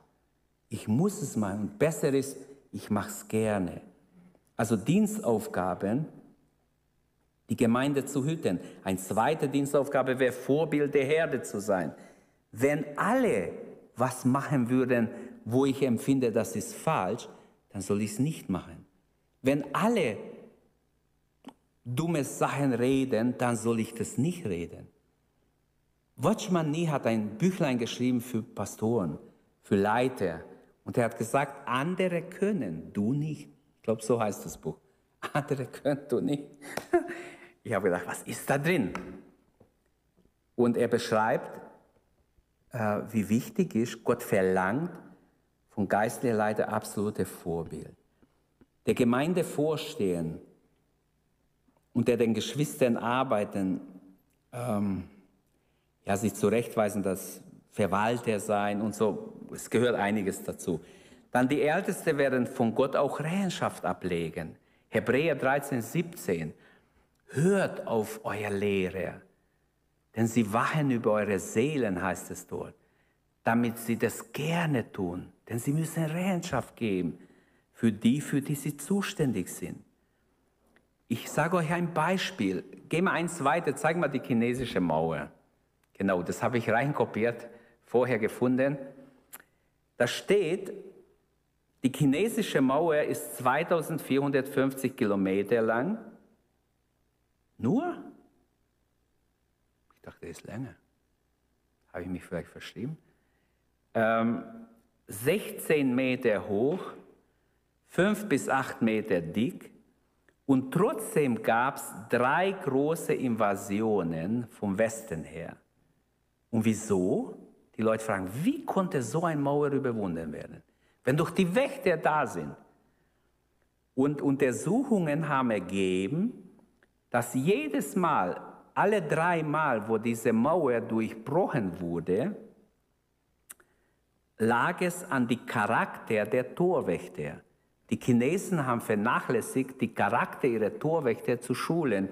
Ich muss es und besser ist, ich mach's gerne. Also Dienstaufgaben, die Gemeinde zu hüten. Eine zweite Dienstaufgabe wäre Vorbild der Herde zu sein. Wenn alle was machen würden, wo ich empfinde, das ist falsch, dann soll ich es nicht machen. Wenn alle dumme Sachen reden, dann soll ich das nicht reden. Watchman Nee hat ein Büchlein geschrieben für Pastoren, für Leiter. Und er hat gesagt, andere können, du nicht glaube, so heißt das Buch. Andere könnt du nicht. Ich habe gedacht, was ist da drin? Und er beschreibt, äh, wie wichtig ist, Gott verlangt von geistlicher Leiter absolute Vorbild. Der Gemeinde vorstehen und der den Geschwistern arbeiten, ähm, ja, sich zurechtweisen, dass Verwalter sein und so, es gehört einiges dazu. Dann die Ältesten werden von Gott auch Rechenschaft ablegen. Hebräer 13, 17. Hört auf euer Lehrer, denn sie wachen über eure Seelen, heißt es dort, damit sie das gerne tun, denn sie müssen Rechenschaft geben für die, für die sie zuständig sind. Ich sage euch ein Beispiel. Gehen wir eins weiter, zeigen wir die chinesische Mauer. Genau, das habe ich reinkopiert, vorher gefunden. Da steht, die chinesische Mauer ist 2450 Kilometer lang. Nur? Ich dachte, er ist länger. Habe ich mich vielleicht verschrieben? Ähm, 16 Meter hoch, 5 bis 8 Meter dick. Und trotzdem gab es drei große Invasionen vom Westen her. Und wieso? Die Leute fragen, wie konnte so eine Mauer überwunden werden? Wenn doch die Wächter da sind. Und Untersuchungen haben ergeben, dass jedes Mal, alle drei Mal, wo diese Mauer durchbrochen wurde, lag es an die Charakter der Torwächter. Die Chinesen haben vernachlässigt, die Charakter ihrer Torwächter zu schulen.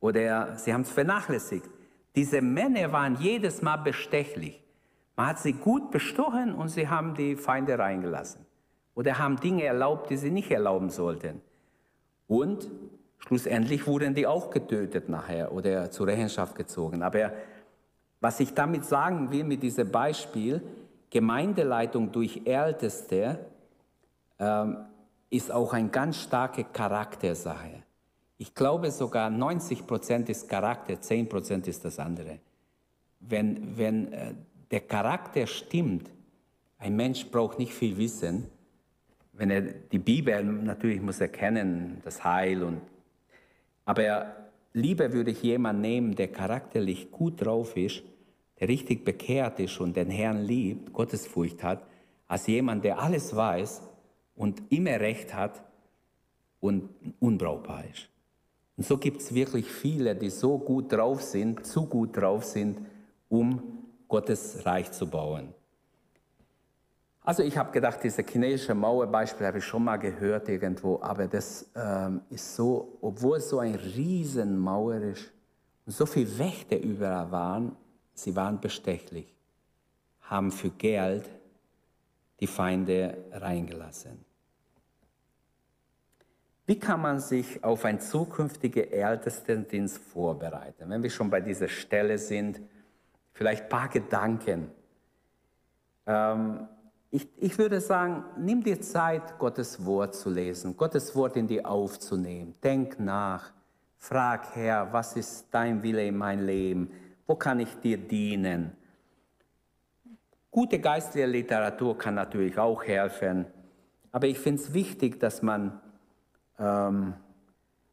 Oder sie haben es vernachlässigt. Diese Männer waren jedes Mal bestechlich. Man hat sie gut bestochen und sie haben die Feinde reingelassen. Oder haben Dinge erlaubt, die sie nicht erlauben sollten. Und schlussendlich wurden die auch getötet nachher oder zur Rechenschaft gezogen. Aber was ich damit sagen will mit diesem Beispiel, Gemeindeleitung durch Älteste ähm, ist auch eine ganz starke Charaktersache. Ich glaube sogar 90 Prozent ist Charakter, 10 Prozent ist das andere. Wenn, wenn äh, der Charakter stimmt, ein Mensch braucht nicht viel Wissen, wenn er die Bibel natürlich muss erkennen, das Heil und aber lieber würde ich jemanden nehmen, der charakterlich gut drauf ist, der richtig bekehrt ist und den Herrn liebt, Gottesfurcht hat, als jemand, der alles weiß und immer recht hat und unbrauchbar ist. Und so gibt es wirklich viele, die so gut drauf sind, zu gut drauf sind, um Gottes Reich zu bauen. Also ich habe gedacht, diese chinesische Mauerbeispiel habe ich schon mal gehört irgendwo, aber das ähm, ist so, obwohl es so ein Riesenmauer ist und so viele Wächter überall waren, sie waren bestechlich, haben für Geld die Feinde reingelassen. Wie kann man sich auf einen zukünftigen Ältestendienst vorbereiten? Wenn wir schon bei dieser Stelle sind, vielleicht ein paar Gedanken. Ähm, ich, ich würde sagen, nimm dir Zeit, Gottes Wort zu lesen, Gottes Wort in dir aufzunehmen. Denk nach. Frag, Herr, was ist dein Wille in mein Leben? Wo kann ich dir dienen? Gute geistliche Literatur kann natürlich auch helfen. Aber ich finde es wichtig, dass man ähm,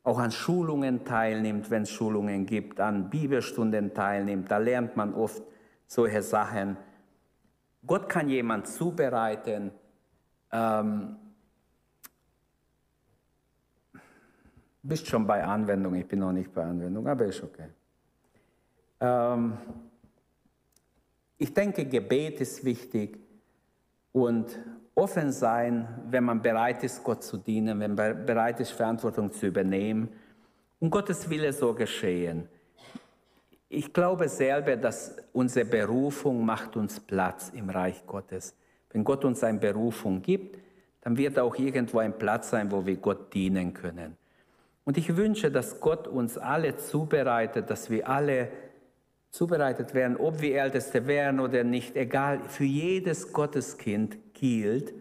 auch an Schulungen teilnimmt, wenn es Schulungen gibt, an Bibelstunden teilnimmt. Da lernt man oft solche Sachen. Gott kann jemand zubereiten. Ähm, bist schon bei Anwendung, ich bin noch nicht bei Anwendung, aber ist okay. Ähm, ich denke, Gebet ist wichtig und offen sein, wenn man bereit ist, Gott zu dienen, wenn man bereit ist, Verantwortung zu übernehmen und Gottes Wille so geschehen. Ich glaube selber, dass unsere Berufung macht uns Platz im Reich Gottes. Wenn Gott uns eine Berufung gibt, dann wird auch irgendwo ein Platz sein, wo wir Gott dienen können. Und ich wünsche, dass Gott uns alle zubereitet, dass wir alle zubereitet werden, ob wir Älteste wären oder nicht, egal, für jedes Gotteskind gilt,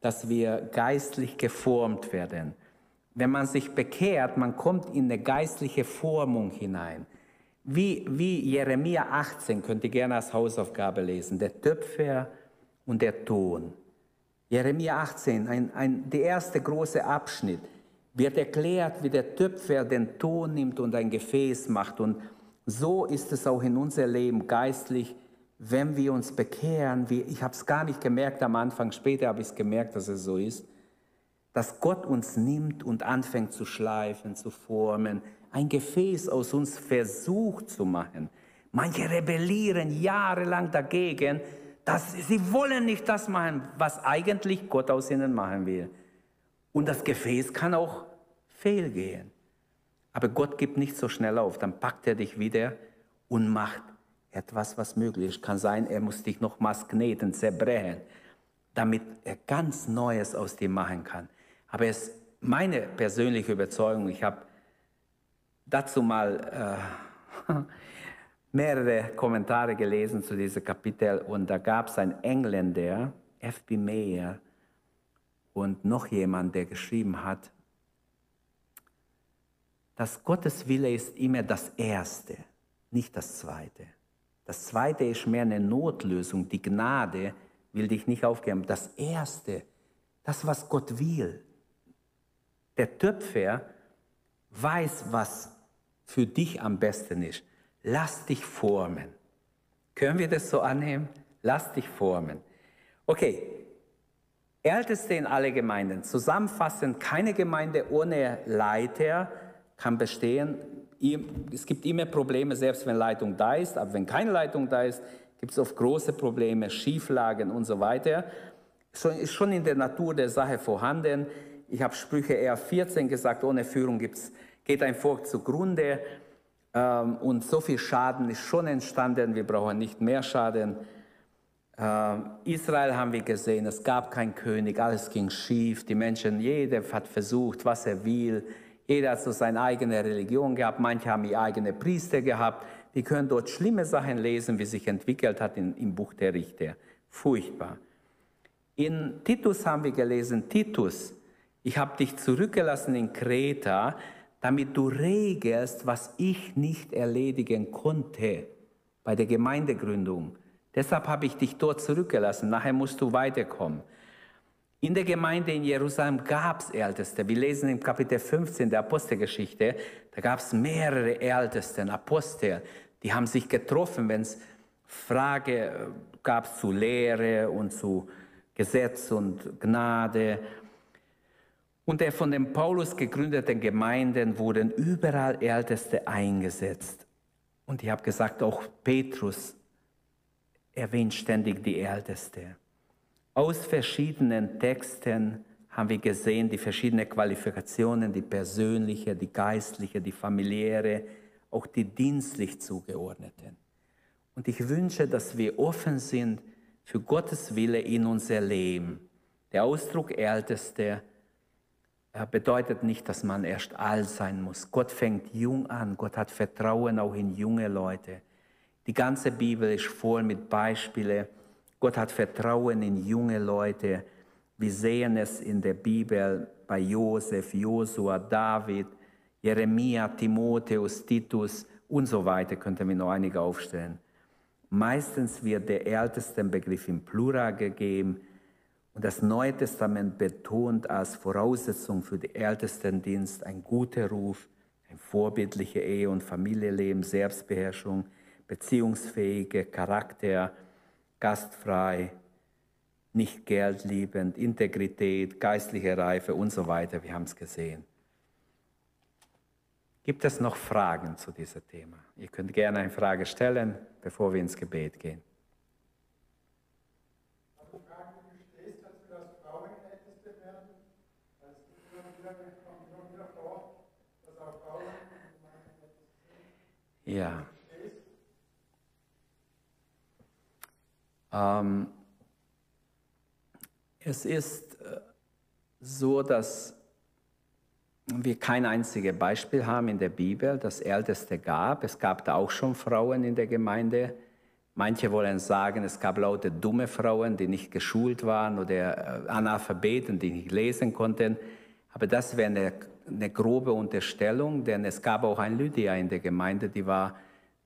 dass wir geistlich geformt werden. Wenn man sich bekehrt, man kommt in eine geistliche Formung hinein. Wie, wie Jeremia 18, könnt ihr gerne als Hausaufgabe lesen, der Töpfer und der Ton. Jeremia 18, ein, ein, der erste große Abschnitt, wird erklärt, wie der Töpfer den Ton nimmt und ein Gefäß macht. Und so ist es auch in unser Leben geistlich, wenn wir uns bekehren. Wie, ich habe es gar nicht gemerkt am Anfang, später habe ich es gemerkt, dass es so ist, dass Gott uns nimmt und anfängt zu schleifen, zu formen, ein Gefäß aus uns versucht zu machen. Manche rebellieren jahrelang dagegen, dass sie wollen nicht das machen, was eigentlich Gott aus ihnen machen will. Und das Gefäß kann auch fehlgehen. Aber Gott gibt nicht so schnell auf. Dann packt er dich wieder und macht etwas, was möglich. Kann sein, er muss dich nochmals kneten, zerbrechen, damit er ganz Neues aus dir machen kann. Aber es ist meine persönliche Überzeugung. Ich habe dazu mal äh, mehrere Kommentare gelesen zu diesem Kapitel und da gab es einen Engländer, F.B. Mayer, und noch jemand, der geschrieben hat, dass Gottes Wille ist immer das Erste, nicht das Zweite. Das Zweite ist mehr eine Notlösung. Die Gnade will dich nicht aufgeben. Das Erste, das, was Gott will. Der Töpfer weiß, was für dich am besten ist. Lass dich formen. Können wir das so annehmen? Lass dich formen. Okay, Älteste in alle Gemeinden. Zusammenfassend, keine Gemeinde ohne Leiter kann bestehen. Es gibt immer Probleme, selbst wenn Leitung da ist. Aber wenn keine Leitung da ist, gibt es oft große Probleme, Schieflagen und so weiter. Ist schon in der Natur der Sache vorhanden. Ich habe Sprüche eher 14 gesagt, ohne Führung gibt's geht ein Volk zugrunde ähm, und so viel Schaden ist schon entstanden, wir brauchen nicht mehr Schaden. Ähm, Israel haben wir gesehen, es gab keinen König, alles ging schief, die Menschen, jeder hat versucht, was er will, jeder hat so seine eigene Religion gehabt, manche haben ihre eigene Priester gehabt, wir können dort schlimme Sachen lesen, wie sich entwickelt hat in, im Buch der Richter. Furchtbar. In Titus haben wir gelesen, Titus, ich habe dich zurückgelassen in Kreta, damit du regelst, was ich nicht erledigen konnte bei der Gemeindegründung. Deshalb habe ich dich dort zurückgelassen. Nachher musst du weiterkommen. In der Gemeinde in Jerusalem gab es Älteste. Wir lesen im Kapitel 15 der Apostelgeschichte, da gab es mehrere Ältesten, Apostel, die haben sich getroffen, wenn es Frage äh, gab zu Lehre und zu Gesetz und Gnade. Und der von dem Paulus gegründeten Gemeinden wurden überall Älteste eingesetzt. Und ich habe gesagt, auch Petrus erwähnt ständig die Älteste. Aus verschiedenen Texten haben wir gesehen, die verschiedenen Qualifikationen, die persönliche, die geistliche, die familiäre, auch die dienstlich zugeordneten. Und ich wünsche, dass wir offen sind für Gottes Wille in unser Leben. Der Ausdruck Älteste bedeutet nicht, dass man erst alt sein muss. Gott fängt jung an. Gott hat Vertrauen auch in junge Leute. Die ganze Bibel ist voll mit Beispielen. Gott hat Vertrauen in junge Leute. Wir sehen es in der Bibel bei Josef, Josua, David, Jeremia, Timotheus, Titus und so weiter. Könnte mir noch einige aufstellen. Meistens wird der älteste Begriff im Plural gegeben und das Neue Testament betont als Voraussetzung für den Ältestendienst ein guter Ruf, ein vorbildlicher Ehe- und Familienleben, Selbstbeherrschung, beziehungsfähige Charakter, gastfrei, nicht geldliebend, Integrität, geistliche Reife und so weiter. Wir haben es gesehen. Gibt es noch Fragen zu diesem Thema? Ihr könnt gerne eine Frage stellen, bevor wir ins Gebet gehen. Ja. Ähm, es ist äh, so, dass wir kein einziges Beispiel haben in der Bibel, das Älteste gab. Es gab da auch schon Frauen in der Gemeinde. Manche wollen sagen, es gab lauter dumme Frauen, die nicht geschult waren oder äh, Analphabeten, die nicht lesen konnten. Aber das wäre eine eine grobe Unterstellung, denn es gab auch eine Lydia in der Gemeinde, die war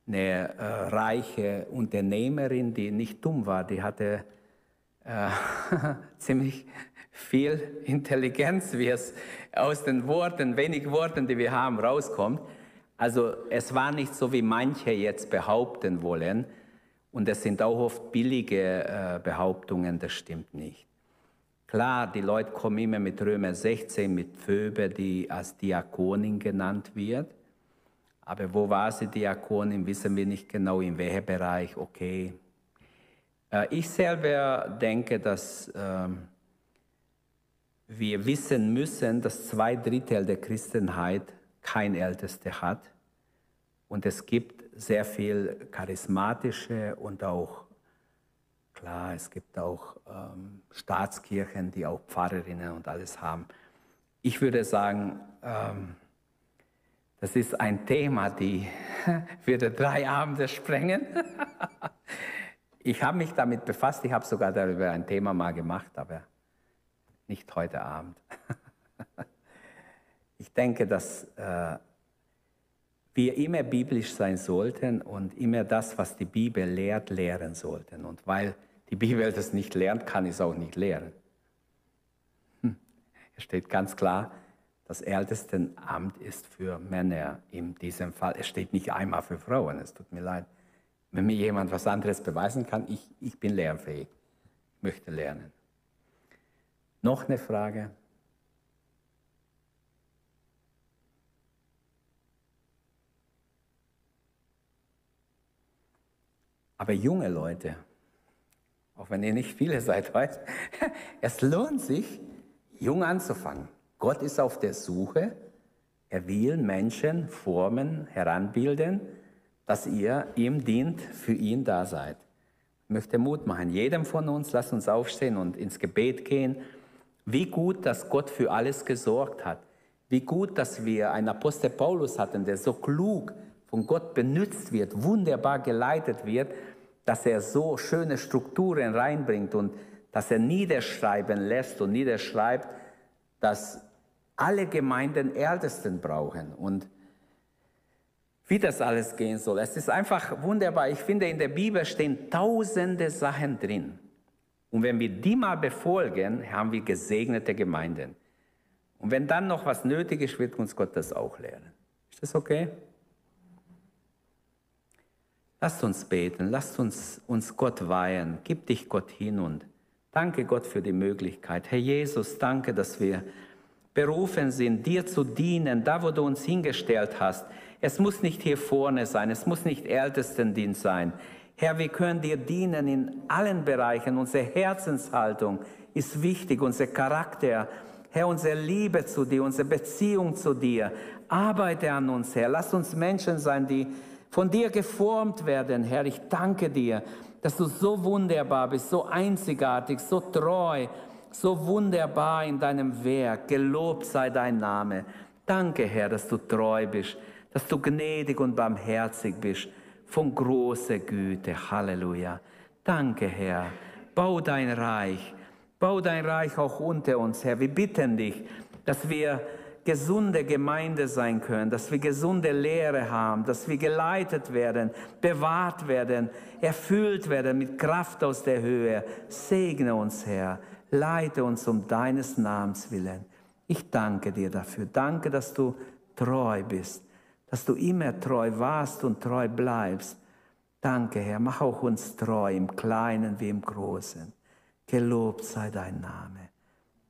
eine äh, reiche Unternehmerin, die nicht dumm war, die hatte äh, ziemlich viel Intelligenz, wie es aus den Worten, wenig Worten, die wir haben, rauskommt. Also es war nicht so, wie manche jetzt behaupten wollen. Und es sind auch oft billige äh, Behauptungen, das stimmt nicht. Klar, die Leute kommen immer mit Römer 16, mit Phoebe, die als Diakonin genannt wird. Aber wo war sie Diakonin, wissen wir nicht genau, in welchem Bereich, okay. Äh, ich selber denke, dass ähm, wir wissen müssen, dass zwei Drittel der Christenheit kein Älteste hat. Und es gibt sehr viel charismatische und auch Klar, es gibt auch ähm, Staatskirchen, die auch Pfarrerinnen und alles haben. Ich würde sagen, ähm, das ist ein Thema, die würde drei Abende sprengen. ich habe mich damit befasst, ich habe sogar darüber ein Thema mal gemacht, aber nicht heute Abend. ich denke, dass äh, wir immer biblisch sein sollten und immer das, was die Bibel lehrt, lehren sollten. Und weil die Bibel das nicht lernt, kann es auch nicht lehren. Hm. Es steht ganz klar, das Ältestenamt ist für Männer in diesem Fall. Es steht nicht einmal für Frauen, es tut mir leid. Wenn mir jemand was anderes beweisen kann, ich, ich bin lernfähig, möchte lernen. Noch eine Frage? Aber junge Leute, auch wenn ihr nicht viele seid heute, es lohnt sich, jung anzufangen. Gott ist auf der Suche. Er will Menschen formen, heranbilden, dass ihr ihm dient, für ihn da seid. Ich möchte Mut machen. Jedem von uns, lasst uns aufstehen und ins Gebet gehen. Wie gut, dass Gott für alles gesorgt hat. Wie gut, dass wir einen Apostel Paulus hatten, der so klug von Gott benutzt wird, wunderbar geleitet wird dass er so schöne Strukturen reinbringt und dass er niederschreiben lässt und niederschreibt, dass alle Gemeinden Ältesten brauchen. Und wie das alles gehen soll. Es ist einfach wunderbar. Ich finde, in der Bibel stehen tausende Sachen drin. Und wenn wir die mal befolgen, haben wir gesegnete Gemeinden. Und wenn dann noch was nötig ist, wird uns Gott das auch lehren. Ist das okay? Lasst uns beten, lasst uns, uns Gott weihen, gib dich Gott hin und danke Gott für die Möglichkeit. Herr Jesus, danke, dass wir berufen sind, dir zu dienen, da wo du uns hingestellt hast. Es muss nicht hier vorne sein, es muss nicht Ältestendienst sein. Herr, wir können dir dienen in allen Bereichen. Unsere Herzenshaltung ist wichtig, unser Charakter. Herr, unsere Liebe zu dir, unsere Beziehung zu dir. Arbeite an uns, Herr. Lass uns Menschen sein, die von dir geformt werden, Herr. Ich danke dir, dass du so wunderbar bist, so einzigartig, so treu, so wunderbar in deinem Werk. Gelobt sei dein Name. Danke, Herr, dass du treu bist, dass du gnädig und barmherzig bist von großer Güte. Halleluja. Danke, Herr. Bau dein Reich. Bau dein Reich auch unter uns, Herr. Wir bitten dich, dass wir gesunde Gemeinde sein können, dass wir gesunde Lehre haben, dass wir geleitet werden, bewahrt werden, erfüllt werden mit Kraft aus der Höhe. Segne uns, Herr. Leite uns um deines Namens willen. Ich danke dir dafür. Danke, dass du treu bist dass du immer treu warst und treu bleibst. Danke, Herr, mach auch uns treu im Kleinen wie im Großen. Gelobt sei dein Name.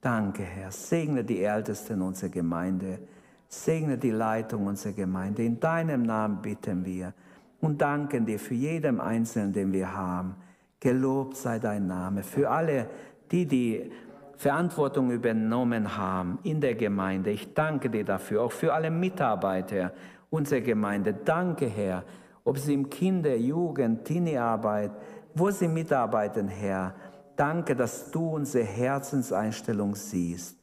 Danke, Herr. Segne die Ältesten unserer Gemeinde. Segne die Leitung unserer Gemeinde. In deinem Namen bitten wir und danken dir für jeden Einzelnen, den wir haben. Gelobt sei dein Name. Für alle, die die Verantwortung übernommen haben in der Gemeinde. Ich danke dir dafür, auch für alle Mitarbeiter unserer Gemeinde. Danke, Herr, ob sie im Kinder-, Jugend-, Teenie-Arbeit, wo sie mitarbeiten, Herr. Danke, dass du unsere Herzenseinstellung siehst.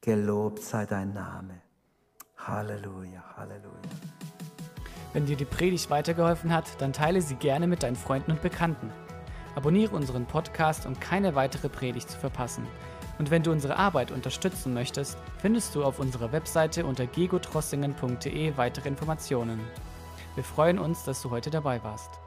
Gelobt sei dein Name. Halleluja, Halleluja. Wenn dir die Predigt weitergeholfen hat, dann teile sie gerne mit deinen Freunden und Bekannten. Abonniere unseren Podcast, um keine weitere Predigt zu verpassen. Und wenn du unsere Arbeit unterstützen möchtest, findest du auf unserer Webseite unter gegotrossingen.de weitere Informationen. Wir freuen uns, dass du heute dabei warst.